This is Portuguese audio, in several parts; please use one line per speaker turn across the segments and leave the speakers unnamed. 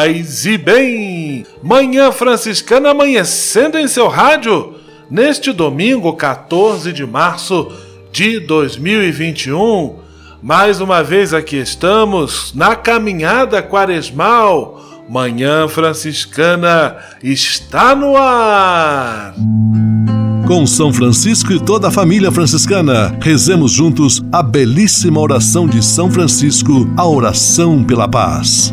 Paz e bem. Manhã Franciscana amanhecendo em seu rádio neste domingo 14 de março de 2021. Mais uma vez aqui estamos na caminhada quaresmal. Manhã Franciscana está no ar.
Com São Francisco e toda a família franciscana, rezemos juntos a belíssima oração de São Francisco, a oração pela paz.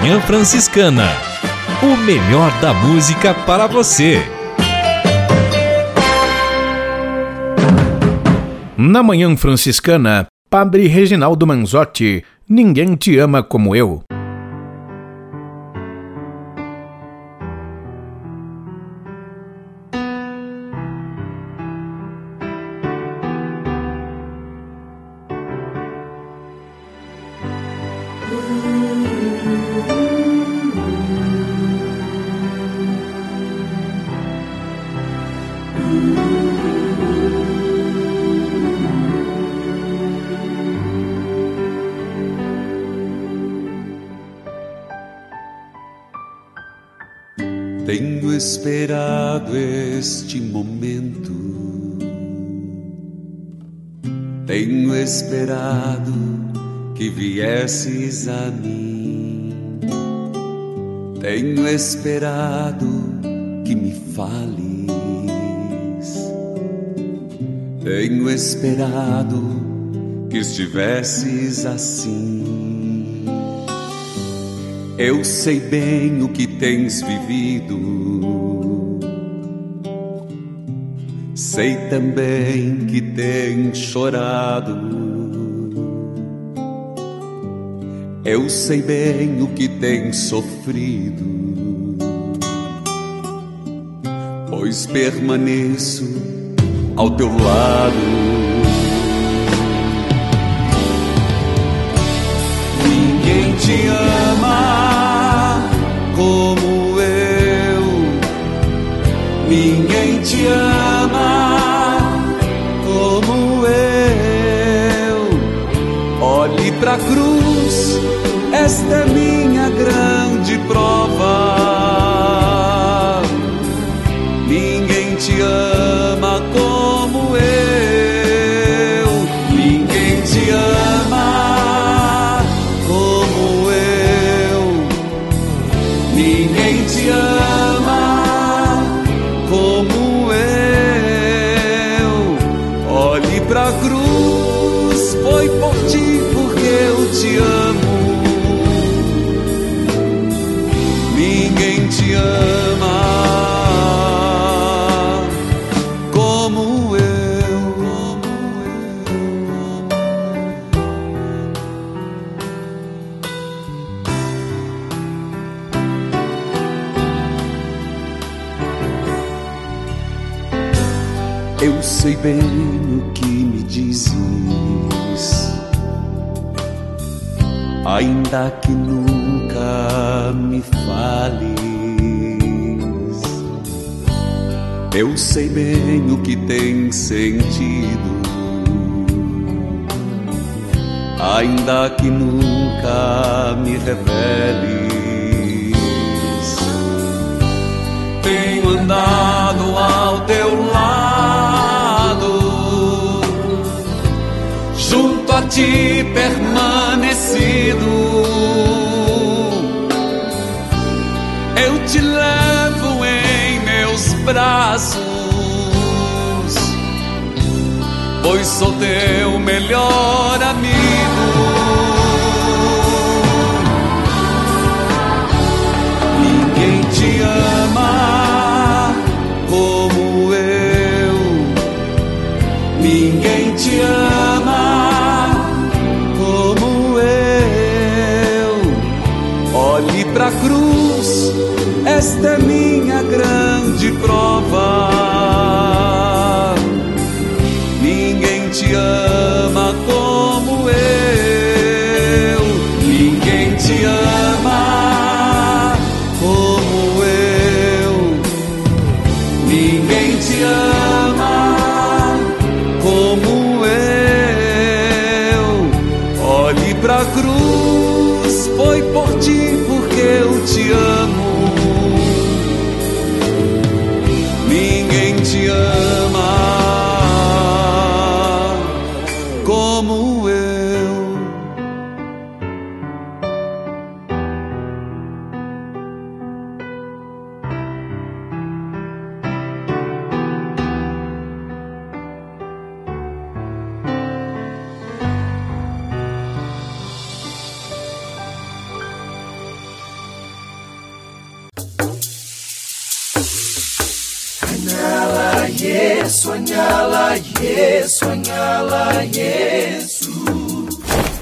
Manhã Franciscana. O melhor da música para você.
Na Manhã Franciscana, Padre Reginaldo Manzotti, Ninguém te ama como eu.
Viesses a mim. Tenho esperado que me fales. Tenho esperado que estivesses assim. Eu sei bem o que tens vivido. Sei também que tens chorado. Eu sei bem o que tens sofrido. Pois permaneço ao teu lado. Ninguém te ama como eu. Ninguém te ama como eu. Olhe pra cruz, esta é minha grande sei bem o que me dizes, ainda que nunca me fales. Eu sei bem o que tem sentido, ainda que nunca me reveles. Permanecido. Eu te levo em meus braços, pois sou teu melhor esta é minha grande prova. Ninguém te ama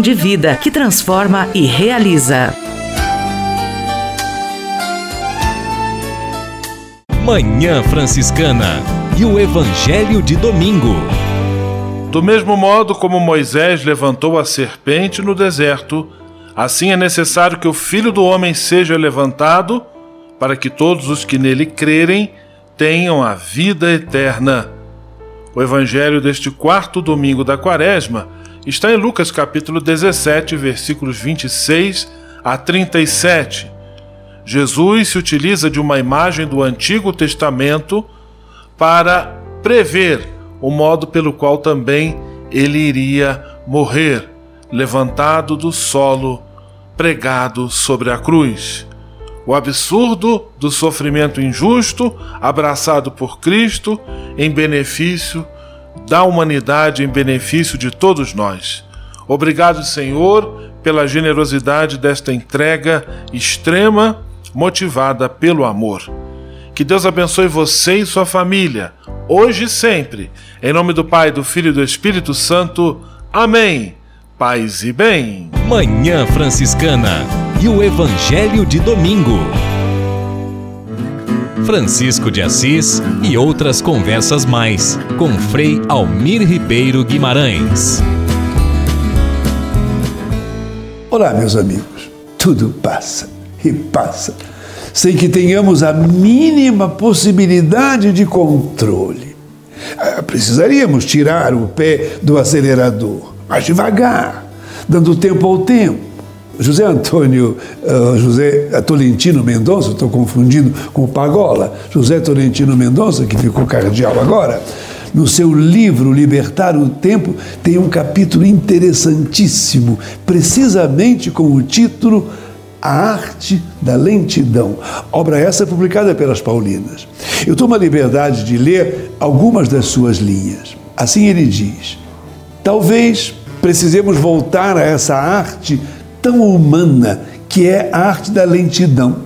de vida que transforma e realiza.
Manhã Franciscana e o Evangelho de Domingo.
Do mesmo modo como Moisés levantou a serpente no deserto, assim é necessário que o Filho do Homem seja levantado, para que todos os que nele crerem tenham a vida eterna. O evangelho deste quarto domingo da quaresma está em Lucas capítulo 17, versículos 26 a 37. Jesus se utiliza de uma imagem do Antigo Testamento para prever o modo pelo qual também ele iria morrer, levantado do solo, pregado sobre a cruz. O absurdo do sofrimento injusto abraçado por Cristo em benefício da humanidade, em benefício de todos nós. Obrigado, Senhor, pela generosidade desta entrega extrema, motivada pelo amor. Que Deus abençoe você e sua família, hoje e sempre. Em nome do Pai, do Filho e do Espírito Santo. Amém. paz e bem.
Manhã Franciscana e o Evangelho de Domingo. Francisco de Assis e outras conversas mais com Frei Almir Ribeiro Guimarães.
Olá, meus amigos. Tudo passa e passa sem que tenhamos a mínima possibilidade de controle. Ah, precisaríamos tirar o pé do acelerador, mas devagar, dando tempo ao tempo. José Antônio, uh, José Tolentino Mendonça, estou confundindo com o Pagola, José Tolentino Mendonça, que ficou cardeal agora, no seu livro Libertar o Tempo, tem um capítulo interessantíssimo, precisamente com o título a Arte da Lentidão, obra essa publicada pelas Paulinas. Eu tomo a liberdade de ler algumas das suas linhas. Assim ele diz: Talvez precisemos voltar a essa arte tão humana que é a arte da lentidão.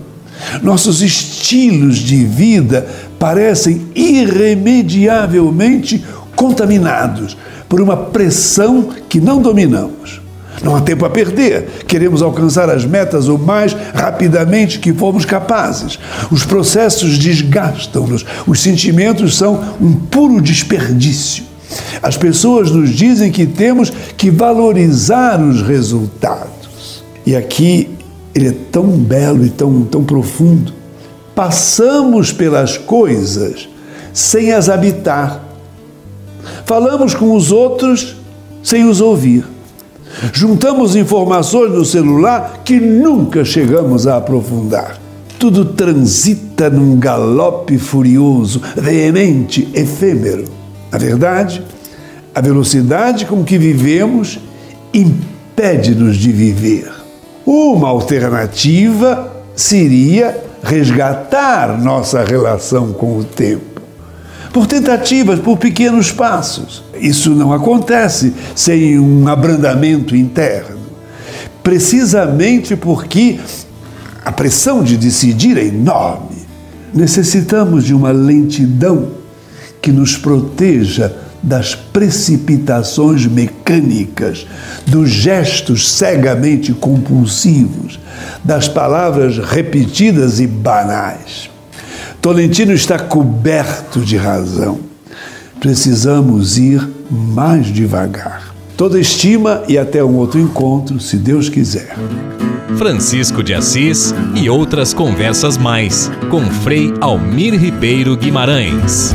Nossos estilos de vida parecem irremediavelmente contaminados por uma pressão que não dominamos. Não há tempo a perder. Queremos alcançar as metas o mais rapidamente que formos capazes. Os processos desgastam-nos. Os sentimentos são um puro desperdício. As pessoas nos dizem que temos que valorizar os resultados. E aqui ele é tão belo e tão, tão profundo. Passamos pelas coisas sem as habitar. Falamos com os outros sem os ouvir. Juntamos informações no celular que nunca chegamos a aprofundar. Tudo transita num galope furioso, veemente, efêmero. Na verdade, a velocidade com que vivemos impede-nos de viver. Uma alternativa seria resgatar nossa relação com o tempo por tentativas, por pequenos passos. Isso não acontece sem um abrandamento interno. Precisamente porque a pressão de decidir é enorme. Necessitamos de uma lentidão que nos proteja das precipitações mecânicas, dos gestos cegamente compulsivos, das palavras repetidas e banais. Tolentino está coberto de razão. Precisamos ir mais devagar. Toda estima e até um outro encontro, se Deus quiser.
Francisco de Assis e outras conversas mais com Frei Almir Ribeiro Guimarães.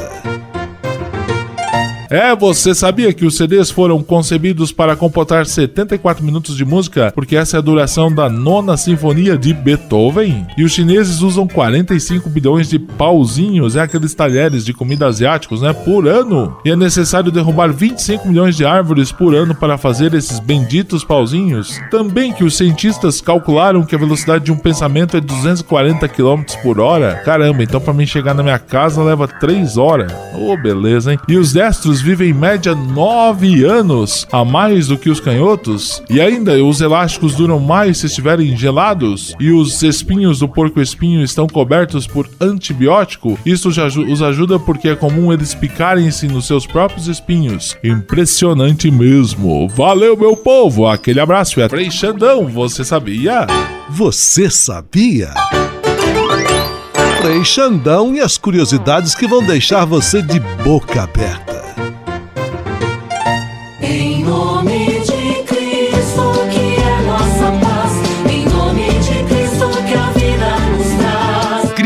É, você sabia que os CDs foram concebidos para comportar 74 minutos de música? Porque essa é a duração da nona sinfonia de Beethoven. E os chineses usam 45 bilhões de pauzinhos, é aqueles talheres de comida asiáticos, né? Por ano. E é necessário derrubar 25 milhões de árvores por ano para fazer esses benditos pauzinhos. Também que os cientistas calcularam que a velocidade de um pensamento é 240 km por hora. Caramba, então para mim chegar na minha casa leva 3 horas. Ô, oh, beleza, hein? E os destros vivem em média 9 anos a mais do que os canhotos. E ainda, os elásticos duram mais se estiverem gelados. E os espinhos do porco-espinho estão cobertos por antibiótico. Isso já os ajuda porque é comum eles picarem-se nos seus próprios espinhos. Impressionante mesmo. Valeu, meu povo. Aquele abraço e até Xandão. Você sabia?
Você sabia? Frei Xandão e as curiosidades que vão deixar você de boca aberta.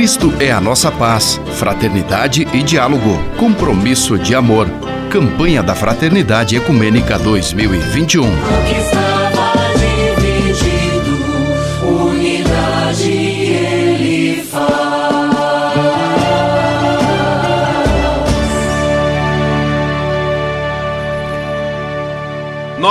Cristo é a nossa paz, fraternidade e diálogo, compromisso de amor. Campanha da Fraternidade Ecumênica 2021.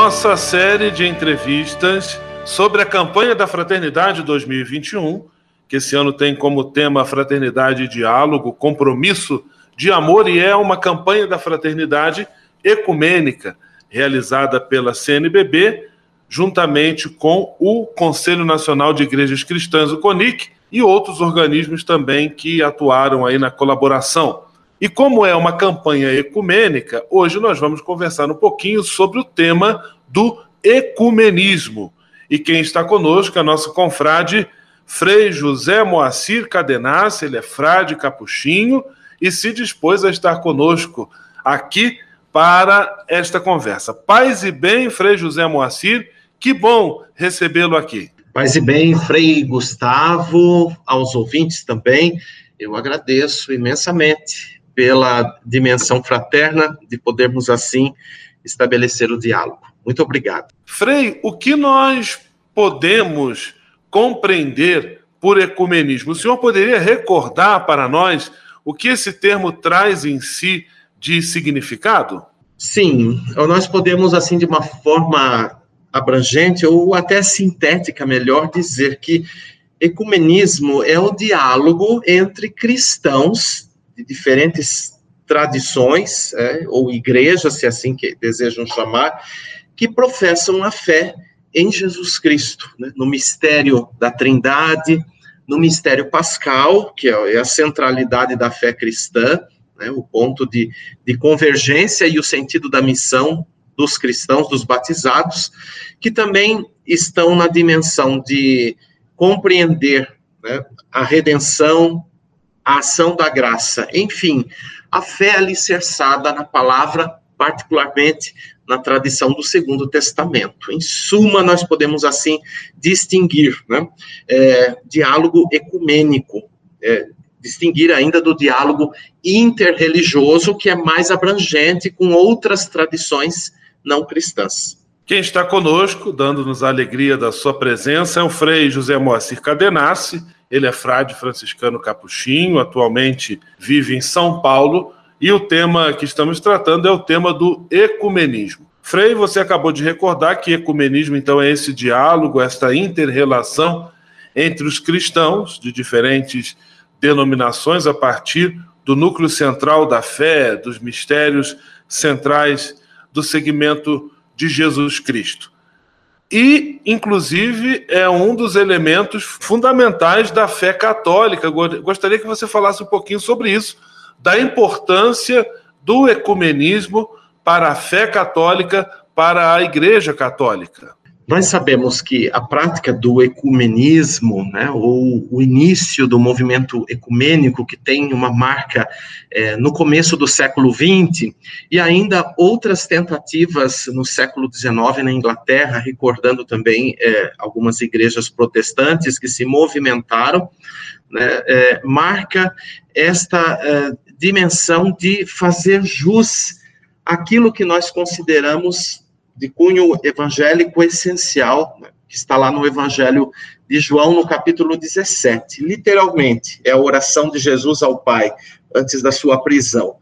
Nossa série de entrevistas sobre a campanha da Fraternidade 2021 que esse ano tem como tema Fraternidade e Diálogo, Compromisso de Amor, e é uma campanha da fraternidade ecumênica realizada pela CNBB, juntamente com o Conselho Nacional de Igrejas Cristãs, o CONIC, e outros organismos também que atuaram aí na colaboração. E como é uma campanha ecumênica, hoje nós vamos conversar um pouquinho sobre o tema do ecumenismo. E quem está conosco é a nossa confrade Frei José Moacir Cadenassi, ele é frade capuchinho e se dispôs a estar conosco aqui para esta conversa. Paz e bem, Frei José Moacir, que bom recebê-lo aqui.
Paz e bem, Frei Gustavo, aos ouvintes também, eu agradeço imensamente pela dimensão fraterna de podermos assim estabelecer o diálogo. Muito obrigado.
Frei, o que nós podemos compreender por ecumenismo? O senhor poderia recordar para nós o que esse termo traz em si de significado?
Sim, nós podemos, assim, de uma forma abrangente ou até sintética, melhor dizer que ecumenismo é o diálogo entre cristãos de diferentes tradições, é, ou igrejas, se assim que desejam chamar, que professam a fé em Jesus Cristo, né, no mistério da Trindade, no mistério pascal, que é, é a centralidade da fé cristã, né, o ponto de, de convergência e o sentido da missão dos cristãos, dos batizados, que também estão na dimensão de compreender né, a redenção, a ação da graça, enfim, a fé alicerçada na palavra, particularmente na tradição do Segundo Testamento. Em suma, nós podemos assim distinguir né, é, diálogo ecumênico, é, distinguir ainda do diálogo interreligioso, que é mais abrangente com outras tradições não cristãs.
Quem está conosco, dando-nos a alegria da sua presença, é o Frei José Moacir Cadenassi. Ele é frade franciscano capuchinho, atualmente vive em São Paulo e o tema que estamos tratando é o tema do ecumenismo. Frei, você acabou de recordar que ecumenismo, então, é esse diálogo, esta inter-relação entre os cristãos de diferentes denominações a partir do núcleo central da fé, dos mistérios centrais do segmento de Jesus Cristo. E, inclusive, é um dos elementos fundamentais da fé católica. Gostaria que você falasse um pouquinho sobre isso da importância do ecumenismo para a fé católica, para a Igreja Católica.
Nós sabemos que a prática do ecumenismo, né, ou o início do movimento ecumênico, que tem uma marca é, no começo do século XX, e ainda outras tentativas no século XIX na Inglaterra, recordando também é, algumas igrejas protestantes que se movimentaram, né, é, marca esta é, dimensão de fazer jus aquilo que nós consideramos de cunho evangélico essencial, né, que está lá no Evangelho de João, no capítulo 17. Literalmente, é a oração de Jesus ao Pai, antes da sua prisão.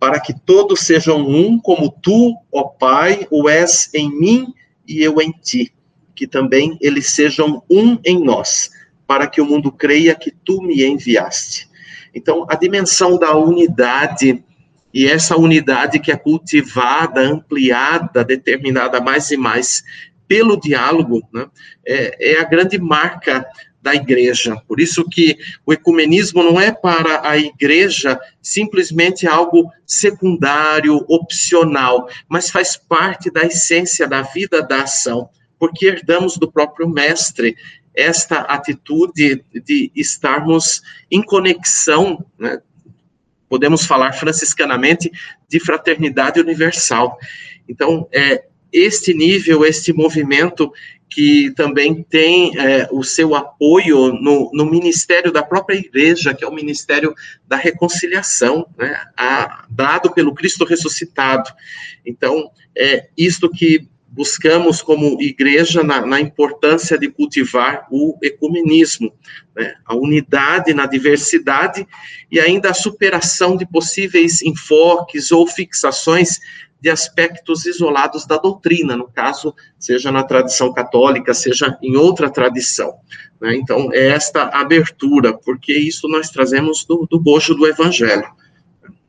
Para que todos sejam um, como tu, ó Pai, o és em mim e eu em ti. Que também eles sejam um em nós, para que o mundo creia que tu me enviaste. Então, a dimensão da unidade e essa unidade que é cultivada, ampliada, determinada mais e mais pelo diálogo, né, é, é a grande marca da igreja. Por isso que o ecumenismo não é para a igreja simplesmente algo secundário, opcional, mas faz parte da essência da vida da ação, porque herdamos do próprio mestre esta atitude de estarmos em conexão, né? Podemos falar franciscanamente de fraternidade universal. Então, é este nível, este movimento que também tem é, o seu apoio no, no, ministério da própria igreja, que é o ministério da reconciliação, né, a, dado pelo Cristo ressuscitado. Então, é isto que buscamos como igreja na, na importância de cultivar o ecumenismo, né? a unidade na diversidade e ainda a superação de possíveis enfoques ou fixações de aspectos isolados da doutrina, no caso, seja na tradição católica, seja em outra tradição. Né? Então, é esta abertura, porque isso nós trazemos do, do bojo do evangelho.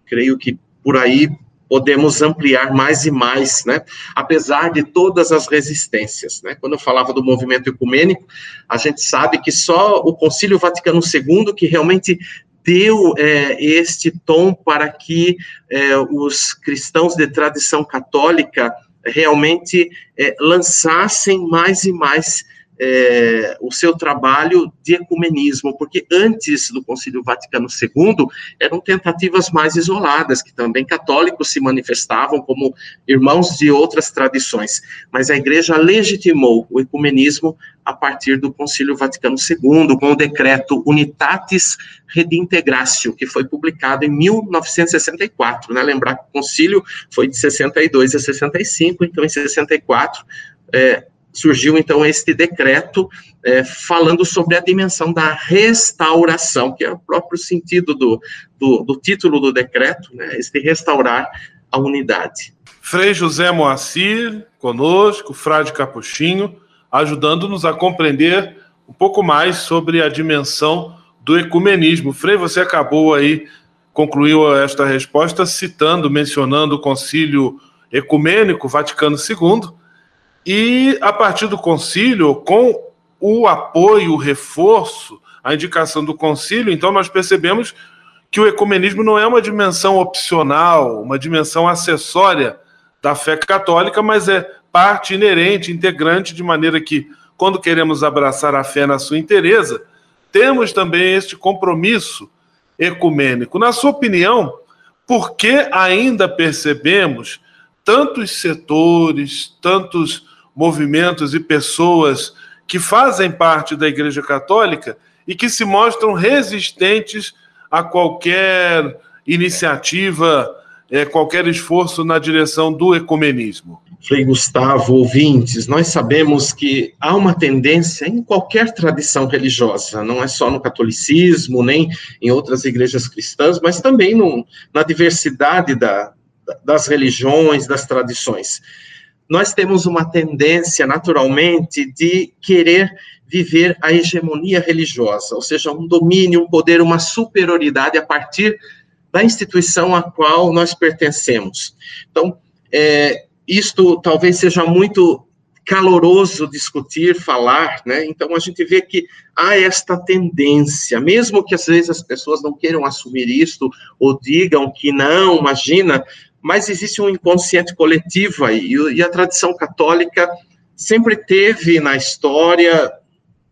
Creio que por aí podemos ampliar mais e mais, né? Apesar de todas as resistências, né? Quando eu falava do movimento ecumênico, a gente sabe que só o Concílio Vaticano II que realmente deu é, este tom para que é, os cristãos de tradição católica realmente é, lançassem mais e mais é, o seu trabalho de ecumenismo, porque antes do Concílio Vaticano II eram tentativas mais isoladas, que também católicos se manifestavam como irmãos de outras tradições, mas a Igreja legitimou o ecumenismo a partir do Concílio Vaticano II, com o decreto Unitatis Redintegratio, que foi publicado em 1964, né? Lembrar que o concílio foi de 62 a 65, então em 64 é, surgiu então este decreto é, falando sobre a dimensão da restauração, que é o próprio sentido do, do, do título do decreto, né, este restaurar a unidade.
Frei José Moacir, conosco, Frade Capuchinho, ajudando-nos a compreender um pouco mais sobre a dimensão do ecumenismo. Frei, você acabou aí, concluiu esta resposta citando, mencionando o concílio ecumênico Vaticano II, e a partir do concílio, com o apoio, o reforço, a indicação do concílio, então nós percebemos que o ecumenismo não é uma dimensão opcional, uma dimensão acessória da fé católica, mas é parte inerente, integrante, de maneira que, quando queremos abraçar a fé na sua inteireza, temos também este compromisso ecumênico. Na sua opinião, por que ainda percebemos tantos setores, tantos movimentos e pessoas que fazem parte da Igreja Católica e que se mostram resistentes a qualquer iniciativa, é, qualquer esforço na direção do ecumenismo.
Frei Gustavo, ouvintes, nós sabemos que há uma tendência em qualquer tradição religiosa, não é só no catolicismo, nem em outras igrejas cristãs, mas também no, na diversidade da, das religiões, das tradições nós temos uma tendência, naturalmente, de querer viver a hegemonia religiosa, ou seja, um domínio, um poder, uma superioridade a partir da instituição a qual nós pertencemos. Então, é, isto talvez seja muito caloroso discutir, falar, né? Então a gente vê que há esta tendência, mesmo que às vezes as pessoas não queiram assumir isto ou digam que não, imagina, mas existe um inconsciente coletivo aí, e a tradição católica sempre teve na história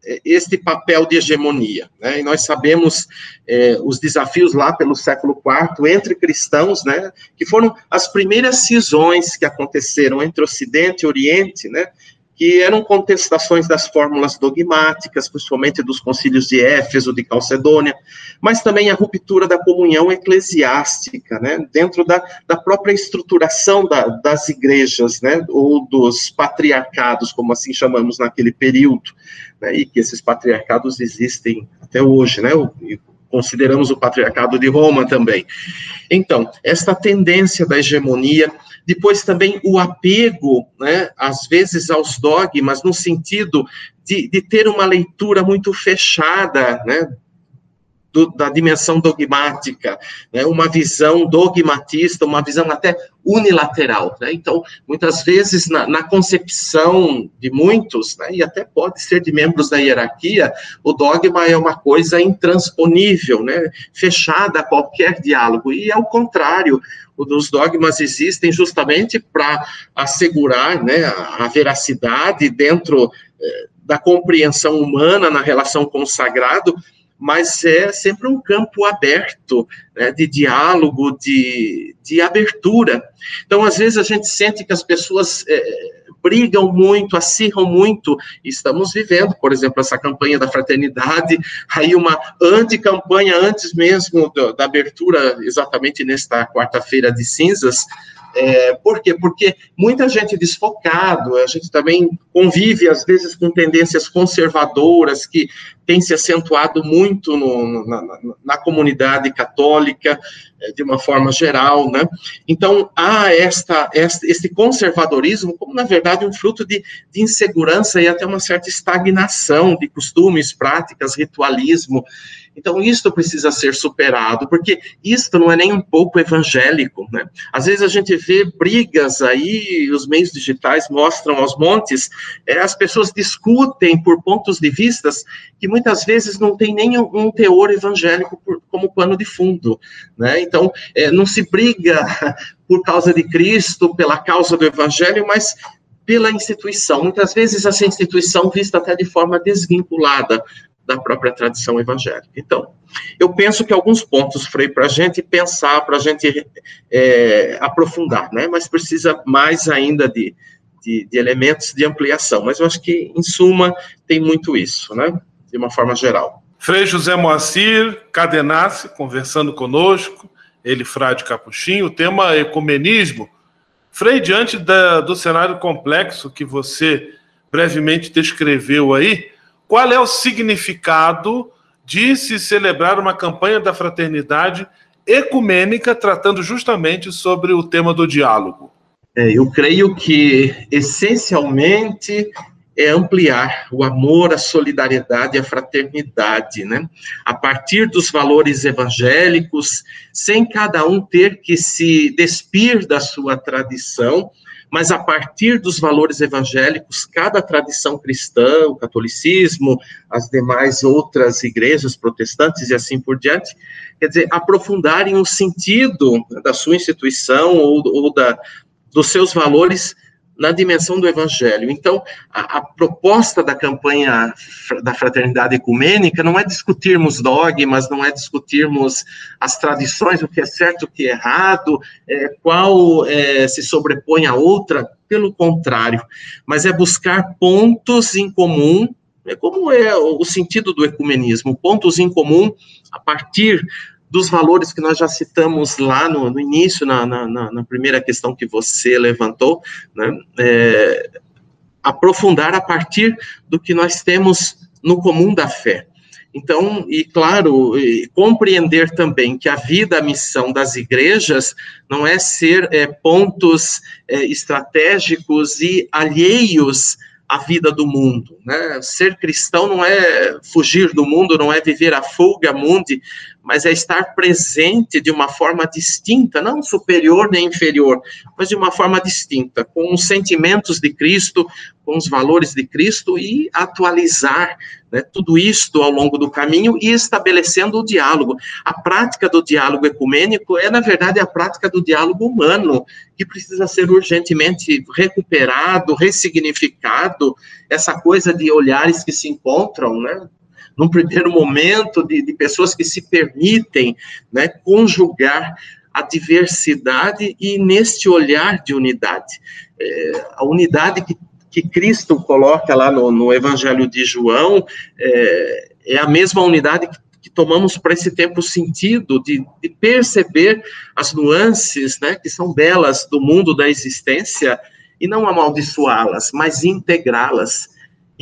é, este papel de hegemonia, né? E nós sabemos é, os desafios lá pelo século IV entre cristãos, né? Que foram as primeiras cisões que aconteceram entre Ocidente e Oriente, né? Que eram contestações das fórmulas dogmáticas, principalmente dos concílios de Éfeso, de Calcedônia, mas também a ruptura da comunhão eclesiástica, né, dentro da, da própria estruturação da, das igrejas, né, ou dos patriarcados, como assim chamamos naquele período, né, e que esses patriarcados existem até hoje, né, consideramos o patriarcado de Roma também. Então, esta tendência da hegemonia depois também o apego, né, às vezes aos dogmas, no sentido de, de ter uma leitura muito fechada, né, do, da dimensão dogmática, né, uma visão dogmatista, uma visão até unilateral. Né? Então, muitas vezes, na, na concepção de muitos, né, e até pode ser de membros da hierarquia, o dogma é uma coisa intransponível, né, fechada a qualquer diálogo, e ao contrário, os dogmas existem justamente para assegurar né, a, a veracidade dentro eh, da compreensão humana na relação com o sagrado, mas é sempre um campo aberto né, de diálogo, de, de abertura. Então, às vezes, a gente sente que as pessoas é, brigam muito, acirram muito. Estamos vivendo, por exemplo, essa campanha da fraternidade, aí uma anti-campanha antes mesmo da, da abertura, exatamente nesta quarta-feira de cinzas, é, por quê? Porque muita gente desfocado, a gente também convive, às vezes, com tendências conservadoras que tem se acentuado muito no, na, na, comunidade católica, é, de uma forma geral, né? Então, há esta, esta, esse conservadorismo como, na verdade, um fruto de, de insegurança e até uma certa estagnação de costumes, práticas, ritualismo, então, isto precisa ser superado, porque isto não é nem um pouco evangélico, né? Às vezes a gente vê brigas aí, os meios digitais mostram aos montes, é, as pessoas discutem por pontos de vistas que muitas vezes não tem nem um teor evangélico por, como pano de fundo, né? Então, é, não se briga por causa de Cristo, pela causa do evangelho, mas pela instituição. Muitas vezes essa instituição vista até de forma desvinculada da própria tradição evangélica. Então, eu penso que alguns pontos, Frei, para a gente pensar, para a gente é, aprofundar, né? Mas precisa mais ainda de, de, de, elementos de ampliação. Mas eu acho que, em suma, tem muito isso, né? De uma forma geral.
Frei José Moacir Cadenassi, conversando conosco, ele, frade capuchinho, o tema ecumenismo. Frei, diante da, do cenário complexo que você brevemente descreveu aí, qual é o significado de se celebrar uma campanha da fraternidade ecumênica tratando justamente sobre o tema do diálogo?
É, eu creio que, essencialmente, é ampliar o amor, a solidariedade e a fraternidade, né? A partir dos valores evangélicos, sem cada um ter que se despir da sua tradição, mas a partir dos valores evangélicos, cada tradição cristã, o catolicismo, as demais outras igrejas protestantes e assim por diante, quer dizer, aprofundarem o sentido da sua instituição ou, ou da, dos seus valores na dimensão do evangelho. Então, a, a, proposta da campanha da fraternidade ecumênica não é discutirmos dogmas, não é discutirmos as tradições, o que é certo, o que é errado, é, qual é, se sobrepõe a outra, pelo contrário, mas é buscar pontos em comum é como é o sentido do ecumenismo, pontos em comum a partir dos valores que nós já citamos lá no, no início, na, na, na, primeira questão que você levantou, né, é, aprofundar a partir do que nós temos no comum da fé. Então, e claro, e compreender também que a vida, a missão das igrejas não é ser é, pontos é, estratégicos e alheios à vida do mundo. Né? Ser cristão não é fugir do mundo, não é viver a fuga mundi, mas é estar presente de uma forma distinta, não superior nem inferior, mas de uma forma distinta, com os sentimentos de Cristo, com os valores de Cristo e atualizar né, tudo isto ao longo do caminho e estabelecendo o diálogo. A prática do diálogo ecumênico é, na verdade, a prática do diálogo humano, que precisa ser urgentemente recuperado, ressignificado, essa coisa de olhares que se encontram, né? num primeiro momento, de, de pessoas que se permitem né, conjugar a diversidade e neste olhar de unidade. É, a unidade que, que Cristo coloca lá no, no Evangelho de João é, é a mesma unidade que que tomamos para esse tempo sentido de, de, perceber as nuances, né, que são belas do mundo da existência e não amaldiçoá-las, mas integrá-las.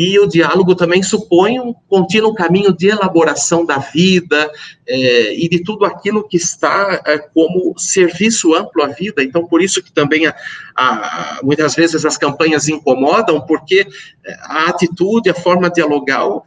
E o diálogo também supõe um contínuo caminho de elaboração da vida é, e de tudo aquilo que está é, como serviço amplo à vida. Então, por isso que também a, a, muitas vezes as campanhas incomodam, porque é, a atitude, a forma dialogal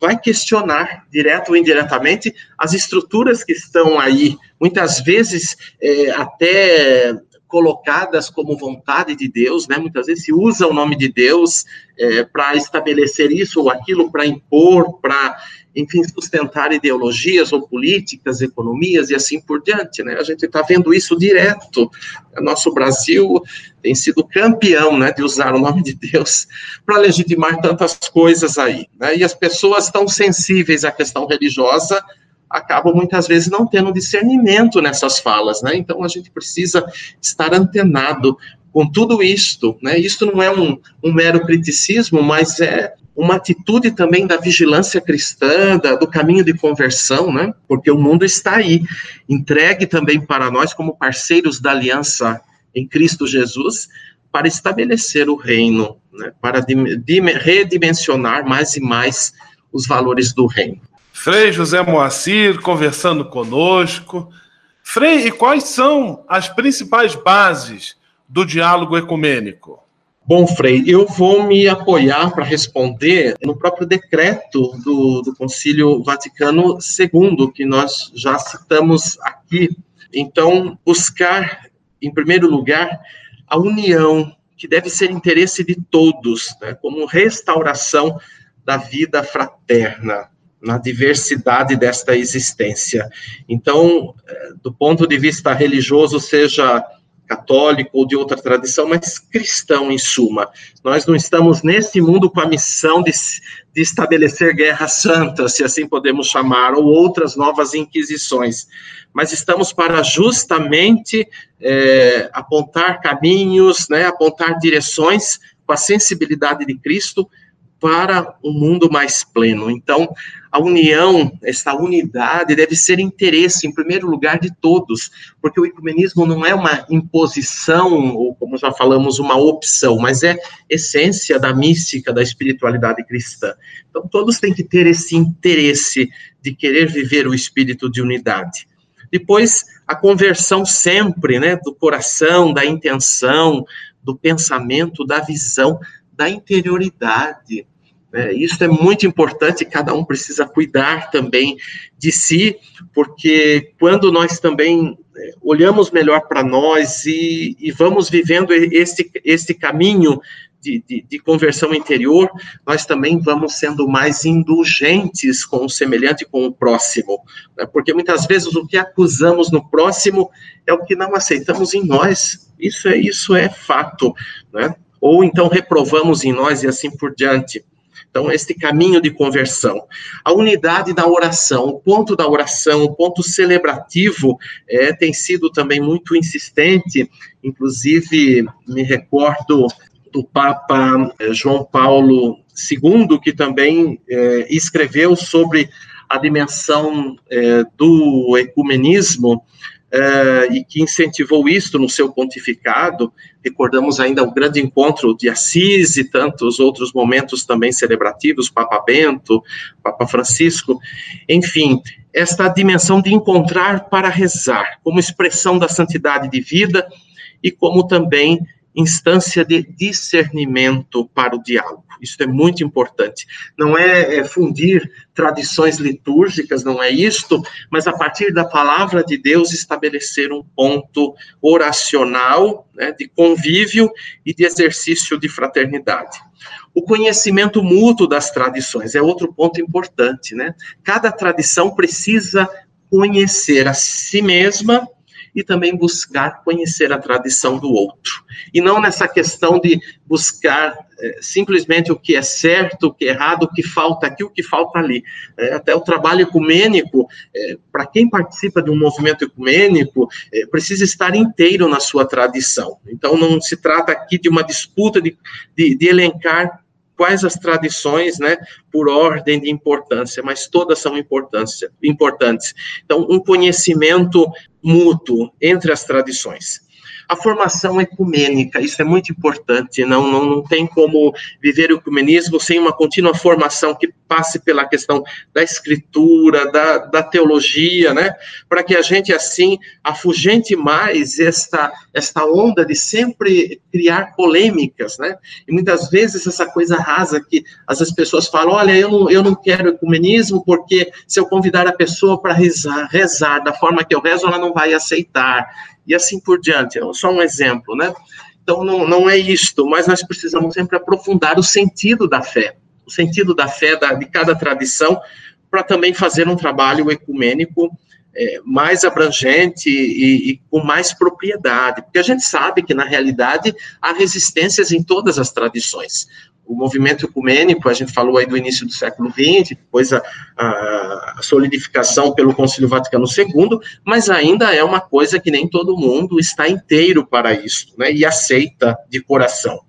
vai questionar, direto ou indiretamente, as estruturas que estão aí, muitas vezes é, até colocadas como vontade de Deus, né? Muitas vezes se usa o nome de Deus é, para estabelecer isso ou aquilo, para impor, para, enfim, sustentar ideologias ou políticas, economias e assim por diante, né? A gente está vendo isso direto. O nosso Brasil tem sido campeão, né, de usar o nome de Deus para legitimar tantas coisas aí, né? E as pessoas tão sensíveis à questão religiosa acabam muitas vezes não tendo discernimento nessas falas, né? Então a gente precisa estar antenado com tudo isto, né? Isto não é um, um mero criticismo, mas é uma atitude também da vigilância cristã, da, do caminho de conversão, né? Porque o mundo está aí, entregue também para nós como parceiros da aliança em Cristo Jesus, para estabelecer o reino, né? para redimensionar mais e mais os valores do reino.
Frei José Moacir conversando conosco. Frei, e quais são as principais bases do diálogo ecumênico?
Bom, Frei, eu vou me apoiar para responder no próprio decreto do, do Concílio Vaticano II, que nós já citamos aqui. Então, buscar, em primeiro lugar, a união, que deve ser interesse de todos, né, como restauração da vida fraterna, na diversidade desta existência. Então, eh, do ponto de vista religioso, seja católico ou de outra tradição, mas cristão em suma. Nós não estamos nesse mundo com a missão de, de estabelecer guerra santa, se assim podemos chamar, ou outras novas inquisições, mas estamos para justamente é, apontar caminhos, né, apontar direções com a sensibilidade de Cristo para um mundo mais pleno. Então, a união, essa unidade deve ser interesse, em primeiro lugar, de todos, porque o ecumenismo não é uma imposição, ou como já falamos, uma opção, mas é essência da mística, da espiritualidade cristã. Então, todos têm que ter esse interesse de querer viver o espírito de unidade. Depois, a conversão sempre, né, do coração, da intenção, do pensamento, da visão, da interioridade. É, isso é muito importante, cada um precisa cuidar também de si, porque quando nós também é, olhamos melhor para nós e, e, vamos vivendo esse, esse caminho de, de, de, conversão interior, nós também vamos sendo mais indulgentes com o semelhante, com o próximo. Né? Porque muitas vezes o que acusamos no próximo é o que não aceitamos em nós. Isso é, isso é fato. Né? Ou então reprovamos em nós e assim por diante. Então, este caminho de conversão. A unidade da oração, o ponto da oração, o ponto celebrativo, é, tem sido também muito insistente. Inclusive, me recordo do Papa é, João Paulo II, que também é, escreveu sobre a dimensão é, do ecumenismo, uh, e que incentivou isto no seu pontificado. Recordamos ainda o grande encontro de Assis e tantos outros momentos também celebrativos, Papa Bento, Papa Francisco. Enfim, esta dimensão de encontrar para rezar, como expressão da santidade de vida e como também instância de discernimento para o diálogo. Isso é muito importante. Não é, é, fundir tradições litúrgicas, não é isto, mas a partir da palavra de Deus estabelecer um ponto oracional, né, de convívio e de exercício de fraternidade. O conhecimento mútuo das tradições é outro ponto importante, né? Cada tradição precisa conhecer a si mesma e também buscar conhecer a tradição do outro. E não nessa questão de buscar é, simplesmente o que é certo, o que é errado, o que falta aqui, o que falta ali. É, até o trabalho ecumênico, é, para quem participa de um movimento ecumênico, precisa estar inteiro na sua tradição. Então, não se trata aqui de uma disputa de, de, de elencar quais as tradições, né, por ordem de importância, mas todas são importância, importantes. Então, um conhecimento mútuo entre as tradições a formação ecumênica, isso é muito importante, não, não, não tem como viver o ecumenismo sem uma contínua formação que passe pela questão da escritura, da, da teologia, né, para que a gente, assim, afugente mais esta, esta onda de sempre criar polêmicas, né, e muitas vezes essa coisa rasa que as pessoas falam, olha, eu não, eu não quero ecumenismo porque se eu convidar a pessoa para rezar, rezar da forma que eu rezo, ela não vai aceitar, e assim por diante. É só um exemplo, né? Então, não, não é isto, mas nós precisamos sempre aprofundar o sentido da fé, o sentido da fé da, de cada tradição, para também fazer um trabalho ecumênico é, mais abrangente e, e, com mais propriedade, porque a gente sabe que, na realidade, há resistências em todas as tradições o movimento ecumênico, a gente falou aí do início do século XX, depois a, a, solidificação pelo Concílio Vaticano II, mas ainda é uma coisa que nem todo mundo está inteiro para isso, né, e aceita de coração.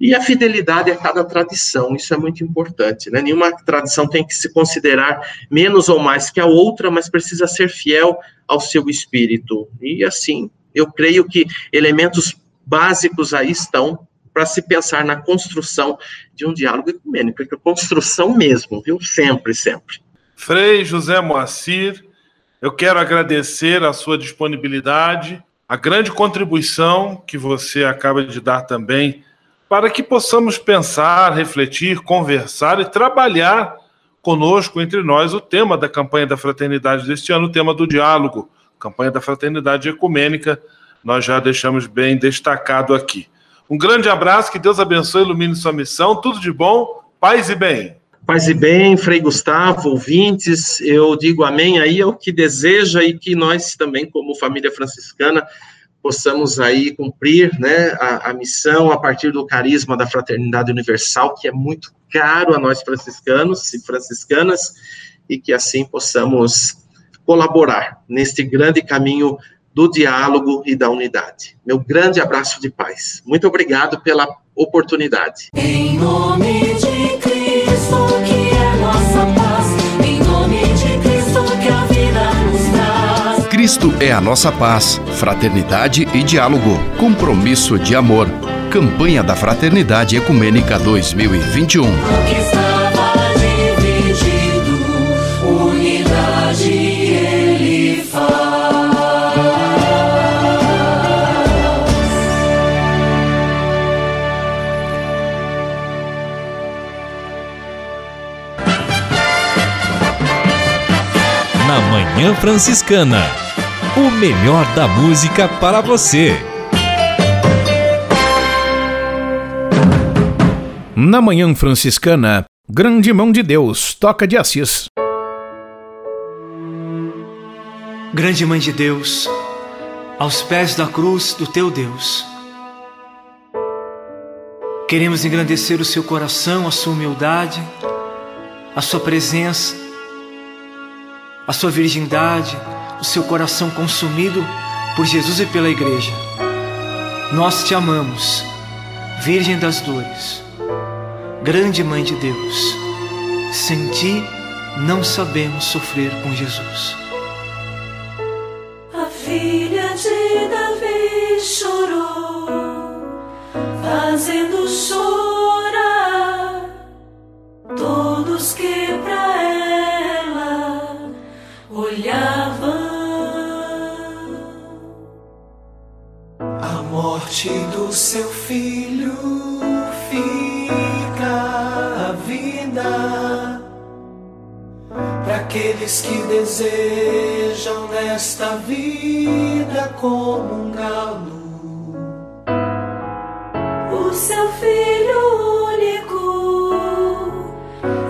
E a fidelidade a cada tradição, isso é muito importante, né? Nenhuma tradição tem que se considerar menos ou mais que a outra, mas precisa ser fiel ao seu espírito. E assim, eu creio que elementos básicos aí estão para se pensar na construção de um diálogo ecumênico, é construção mesmo, viu? Sempre, sempre.
Frei José Moacir, eu quero agradecer a sua disponibilidade, a grande contribuição que você acaba de dar também, para que possamos pensar, refletir, conversar e trabalhar conosco, entre nós, o tema da campanha da fraternidade deste ano, o tema do diálogo, campanha da fraternidade ecumênica, nós já deixamos bem destacado aqui. Um grande abraço, que Deus abençoe e ilumine sua missão, tudo de bom, paz e bem.
Paz e bem, Frei Gustavo, ouvintes, eu digo amém aí ao que deseja e que nós também, como família franciscana, possamos aí cumprir né, a, a, missão a partir do carisma da fraternidade universal, que é muito caro a nós franciscanos e franciscanas, e que assim possamos colaborar neste grande caminho do diálogo e da unidade. Meu grande abraço de paz. Muito obrigado pela oportunidade.
Em nome de Cristo, que é nossa paz, em nome de Cristo, que a vida nos traz.
Cristo é a nossa paz, fraternidade e diálogo, compromisso de amor. Campanha da Fraternidade Ecumênica 2021.
Manhã Franciscana. O melhor da música para você.
Na Manhã Franciscana, Grande Mão de Deus, toca de Assis.
Grande Mãe de Deus, aos pés da cruz do teu Deus, queremos engrandecer o seu coração, a sua humildade, a sua presença a sua virgindade, o seu coração consumido por Jesus e pela Igreja. Nós te amamos, Virgem das Dores, grande Mãe de Deus. Sem ti não sabemos sofrer com Jesus.
A filha de Davi chorou, fazendo chorar todos que pra
morte do seu filho fica a vida. Para aqueles que desejam nesta vida como um galo.
O seu filho único,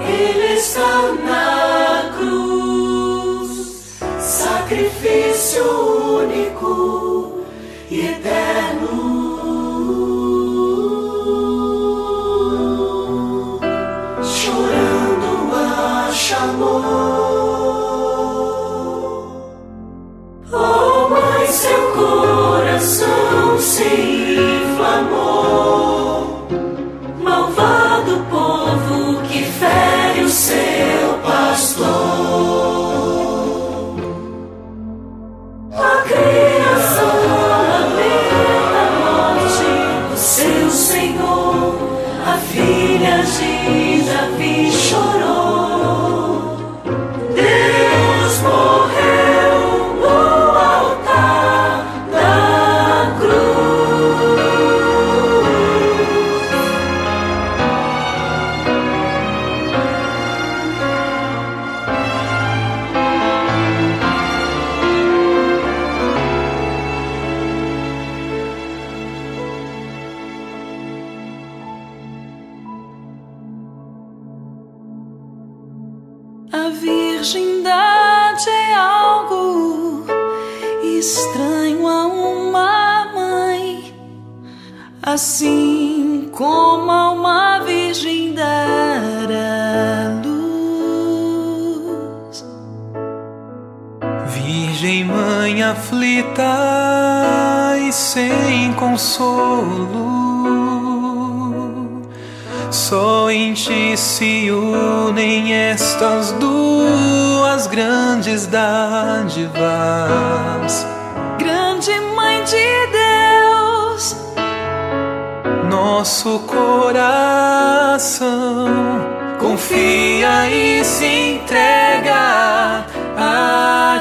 ele está na cruz, sacrifício único coração se
unem estas duas grandes dádivas.
Grande Mãe de Deus,
Nosso
nosso coração confia e se entrega a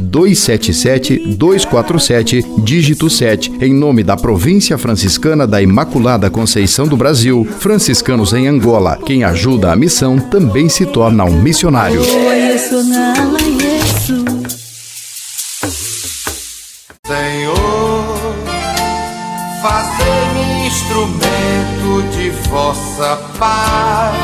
277 247, dígito 7, em nome da Província Franciscana da Imaculada Conceição do Brasil, franciscanos em Angola. Quem ajuda a missão também se torna um missionário.
Senhor, fazei-me instrumento de vossa paz.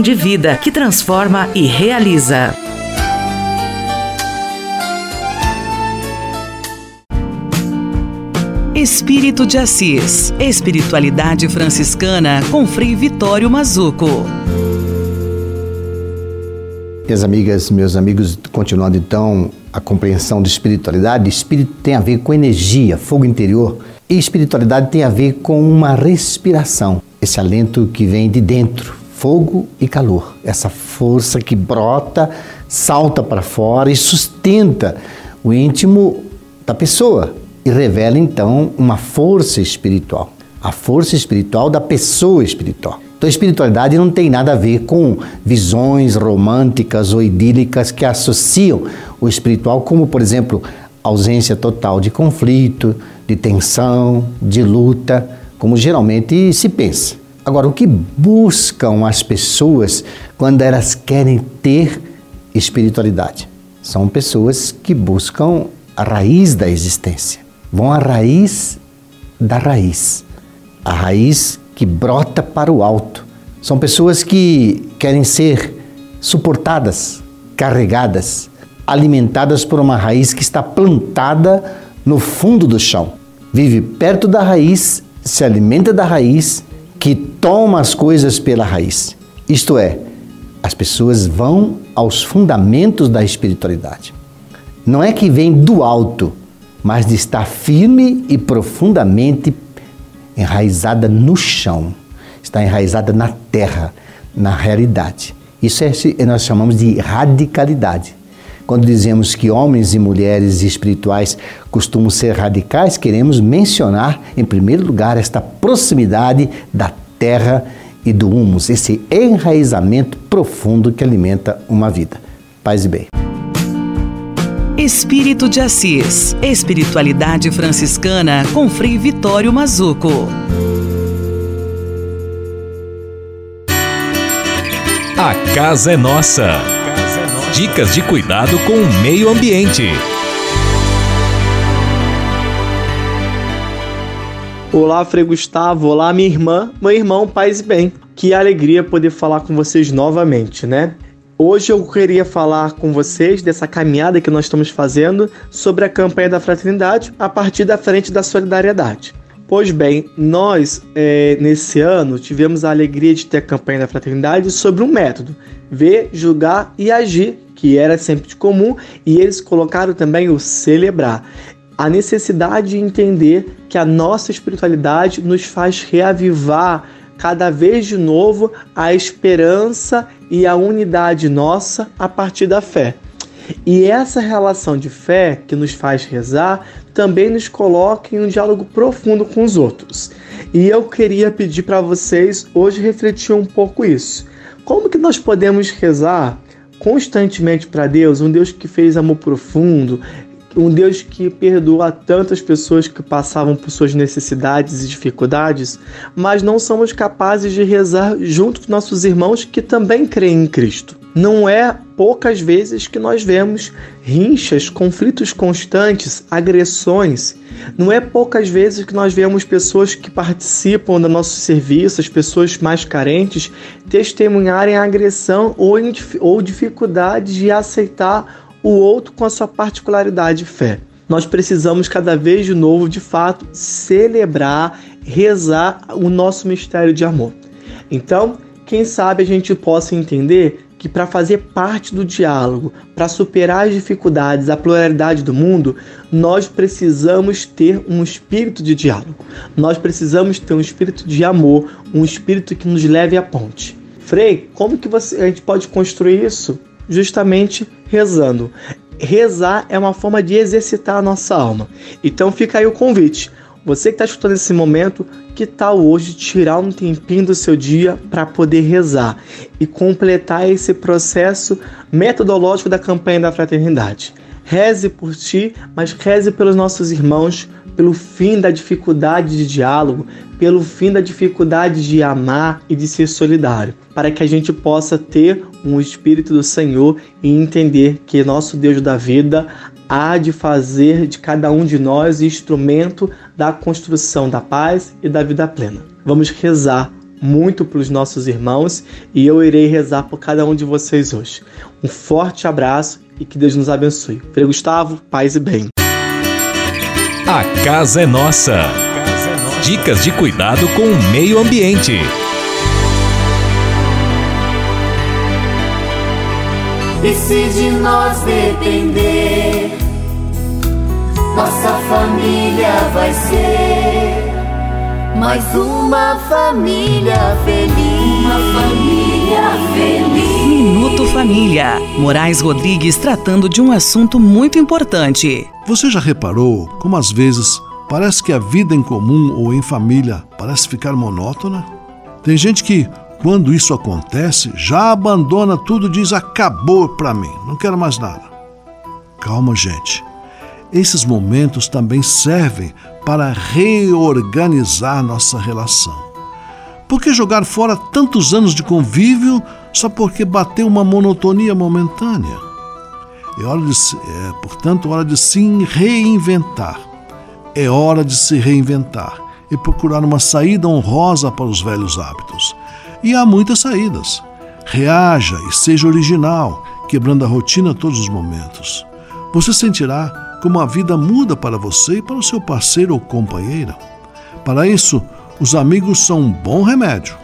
de vida que transforma e realiza.
Espírito de Assis. Espiritualidade franciscana com Frei Vitório Mazuco.
Minhas amigas, meus amigos, continuando então a compreensão de espiritualidade, espírito tem a ver com energia, fogo interior, e espiritualidade tem a ver com uma respiração, esse alento que vem de dentro, fogo e calor, essa força que brota, salta para fora e sustenta o íntimo da pessoa e revela então uma força espiritual, a força espiritual da pessoa espiritual. Então, a espiritualidade não tem nada a ver com visões românticas ou idílicas que associam o espiritual, como, por exemplo, ausência total de conflito, de tensão, de luta, como geralmente se pensa. Agora, o que buscam as pessoas quando elas querem ter espiritualidade? São pessoas que buscam a raiz da existência, vão à raiz da raiz, a raiz que brota para o alto. São pessoas que querem ser suportadas, carregadas, alimentadas por uma raiz que está plantada no fundo do chão. Vive perto da raiz, se alimenta da raiz, toma as coisas pela raiz. Isto é, as pessoas vão aos fundamentos da espiritualidade. Não é que vem do alto, mas de estar firme e profundamente enraizada no chão, está enraizada na terra, na realidade. Isso é, nós chamamos de radicalidade. Quando dizemos que homens e mulheres espirituais costumam ser radicais, queremos mencionar, em primeiro lugar, esta proximidade da terra e do humus, esse enraizamento profundo que alimenta uma vida. Paz e bem.
Espírito de Assis. Espiritualidade franciscana com Frei Vitório Mazuco.
A casa é nossa. Dicas de cuidado com o meio ambiente.
Olá, Frei Gustavo. Olá, minha irmã, meu irmão, paz e bem. Que alegria poder falar com vocês novamente, né? Hoje eu queria falar com vocês dessa caminhada que nós estamos fazendo sobre a campanha da fraternidade a partir da frente da solidariedade. Pois bem, nós é, nesse ano tivemos a alegria de ter a campanha da fraternidade sobre um método: ver, julgar e agir, que era sempre de comum, e eles colocaram também o celebrar. A necessidade de entender que a nossa espiritualidade nos faz reavivar cada vez de novo a esperança e a unidade nossa a partir da fé. E essa relação de fé que nos faz rezar também nos coloca em um diálogo profundo com os outros. E eu queria pedir para vocês hoje refletir um pouco isso. Como que nós podemos rezar constantemente para Deus, um Deus que fez amor profundo, um Deus que perdoa tantas pessoas que passavam por suas necessidades e dificuldades, mas não somos capazes de rezar junto com nossos irmãos que também creem em Cristo. Não é poucas vezes que nós vemos rinchas, conflitos constantes, agressões. Não é poucas vezes que nós vemos pessoas que participam do nosso serviço, as pessoas mais carentes, testemunharem agressão ou, ou dificuldade de aceitar o outro com a sua particularidade de fé. Nós precisamos cada vez de novo, de fato, celebrar, rezar o nosso mistério de amor. Então, quem sabe a gente possa entender que para fazer parte do diálogo, para superar as dificuldades, a pluralidade do mundo, nós precisamos ter um espírito de diálogo. Nós precisamos ter um espírito de amor, um espírito que nos leve à ponte. Frei, como que você, a gente pode construir isso? Justamente rezando. Rezar é uma forma de exercitar a nossa alma. Então fica aí o convite. Você que está escutando esse momento, que tal hoje tirar um tempinho do seu dia para poder rezar e completar esse processo metodológico da campanha da fraternidade? Reze por ti, mas reze pelos nossos irmãos, pelo fim da dificuldade de diálogo, pelo fim da dificuldade de amar e de ser solidário, para que a gente possa ter um espírito do Senhor e entender que nosso Deus da vida há de fazer de cada um de nós instrumento da construção da paz e da vida plena. Vamos rezar muito para os nossos irmãos e eu irei rezar por cada um de vocês hoje. Um forte abraço e que Deus nos abençoe. Frei Gustavo, paz e bem.
A casa é nossa. Dicas de cuidado com o meio ambiente.
E se de nós depender, nossa família vai ser mais uma família feliz. Uma família feliz.
Minuto Família. Moraes Rodrigues tratando de um assunto muito importante.
Você já reparou como às vezes parece que a vida em comum ou em família parece ficar monótona? Tem gente que, quando isso acontece, já abandona tudo e diz: acabou pra mim, não quero mais nada. Calma, gente. Esses momentos também servem para reorganizar nossa relação. Por que jogar fora tantos anos de convívio só porque bateu uma monotonia momentânea? É, hora de, é portanto, hora de se reinventar. É hora de se reinventar e procurar uma saída honrosa para os velhos hábitos. E há muitas saídas. Reaja e seja original, quebrando a rotina a todos os momentos. Você sentirá como a vida muda para você e para o seu parceiro ou companheira. Para isso, os amigos são um bom remédio.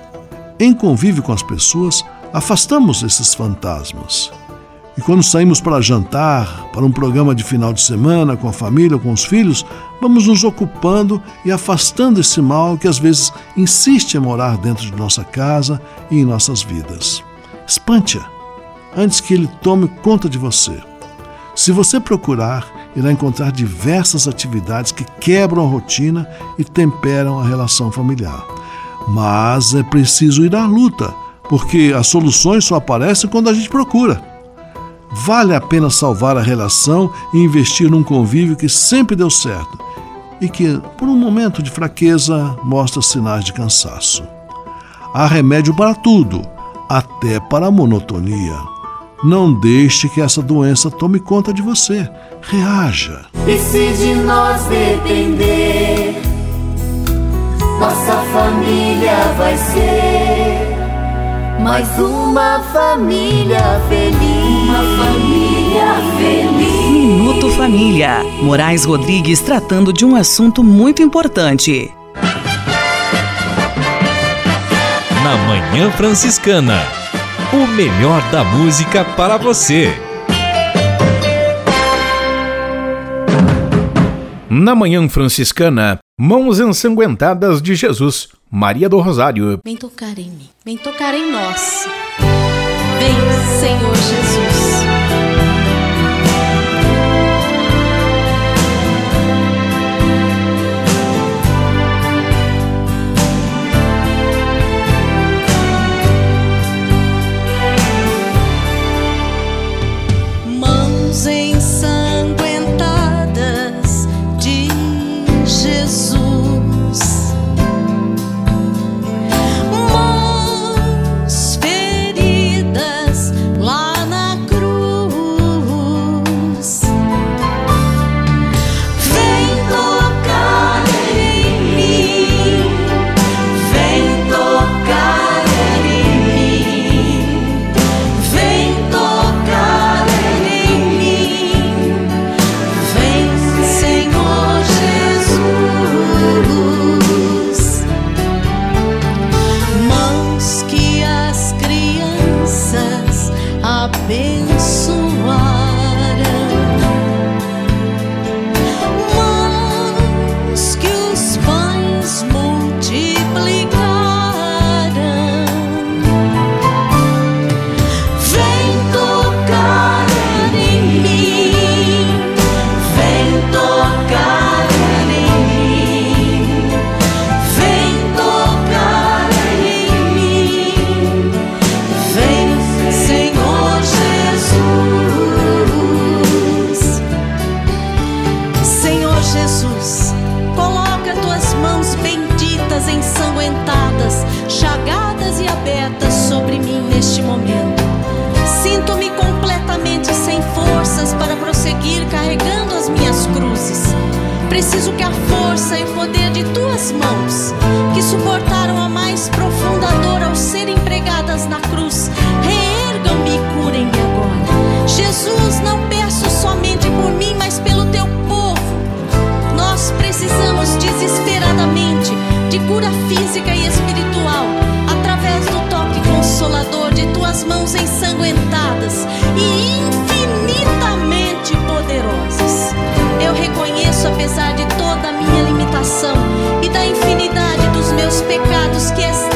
Em convívio com as pessoas, afastamos esses fantasmas. E quando saímos para jantar, para um programa de final de semana com a família ou com os filhos, vamos nos ocupando e afastando esse mal que às vezes insiste em morar dentro de nossa casa e em nossas vidas. Espante-a antes que ele tome conta de você. Se você procurar, irá encontrar diversas atividades que quebram a rotina e temperam a relação familiar. Mas é preciso ir à luta, porque as soluções só aparecem quando a gente procura. Vale a pena salvar a relação e investir num convívio que sempre deu certo e que, por um momento de fraqueza, mostra sinais de cansaço. Há remédio para tudo, até para a monotonia. Não deixe que essa doença tome conta de você. Reaja.
E se de nós depender, nossa família vai ser mais uma família feliz. Uma família feliz.
Minuto Família. Moraes Rodrigues tratando de um assunto muito importante.
Na Manhã Franciscana. O melhor da música para você.
Na Manhã Franciscana, Mãos Ensanguentadas de Jesus, Maria do Rosário.
Vem tocar em mim, vem tocar em nós. Vem, Senhor Jesus.
Preciso que a força e o poder de tuas mãos, que suportaram a mais profunda dor ao serem pregadas na cruz, reergam-me e curem-me agora. Jesus, não peço somente por mim, mas pelo teu povo. Nós precisamos desesperadamente de cura física e espiritual através do toque consolador de tuas mãos ensanguentadas e infinitamente poderosas. Eu reconheço, apesar de toda a minha limitação e da infinidade dos meus pecados, que és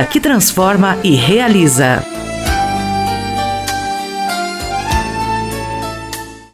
que transforma e realiza.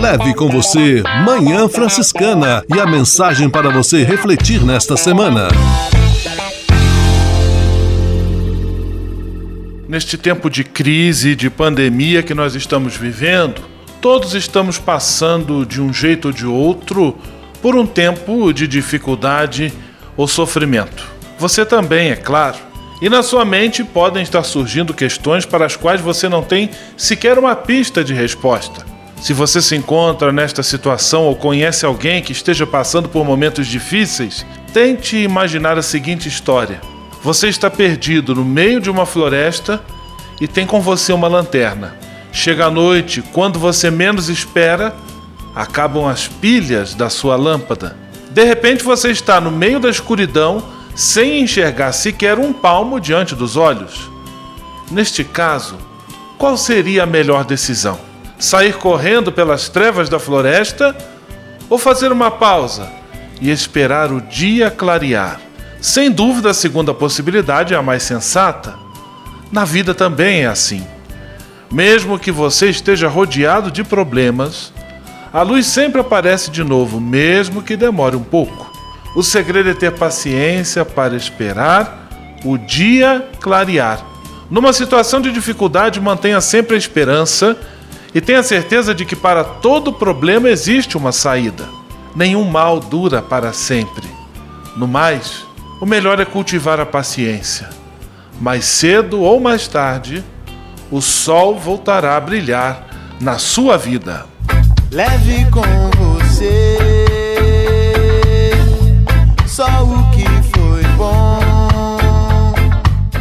Leve com você Manhã Franciscana e a mensagem para você refletir nesta semana.
Neste tempo de crise, de pandemia que nós estamos vivendo, todos estamos passando de um jeito ou de outro por um tempo de dificuldade ou sofrimento. Você também, é claro. E na sua mente podem estar surgindo questões para as quais você não tem sequer uma pista de resposta. Se você se encontra nesta situação ou conhece alguém que esteja passando por momentos difíceis, tente imaginar a seguinte história. Você está perdido no meio de uma floresta e tem com você uma lanterna. Chega a noite, quando você menos espera, acabam as pilhas da sua lâmpada. De repente você está no meio da escuridão, sem enxergar sequer um palmo diante dos olhos. Neste caso, qual seria a melhor decisão? Sair correndo pelas trevas da floresta ou fazer uma pausa e esperar o dia clarear? Sem dúvida, a segunda possibilidade é a mais sensata. Na vida também é assim. Mesmo que você esteja rodeado de problemas, a luz sempre aparece de novo, mesmo que demore um pouco. O segredo é ter paciência para esperar o dia clarear. Numa situação de dificuldade, mantenha sempre a esperança e tenha certeza de que para todo problema existe uma saída. Nenhum mal dura para sempre. No mais, o melhor é cultivar a paciência. Mais cedo ou mais tarde, o sol voltará a brilhar na sua vida.
Leve com você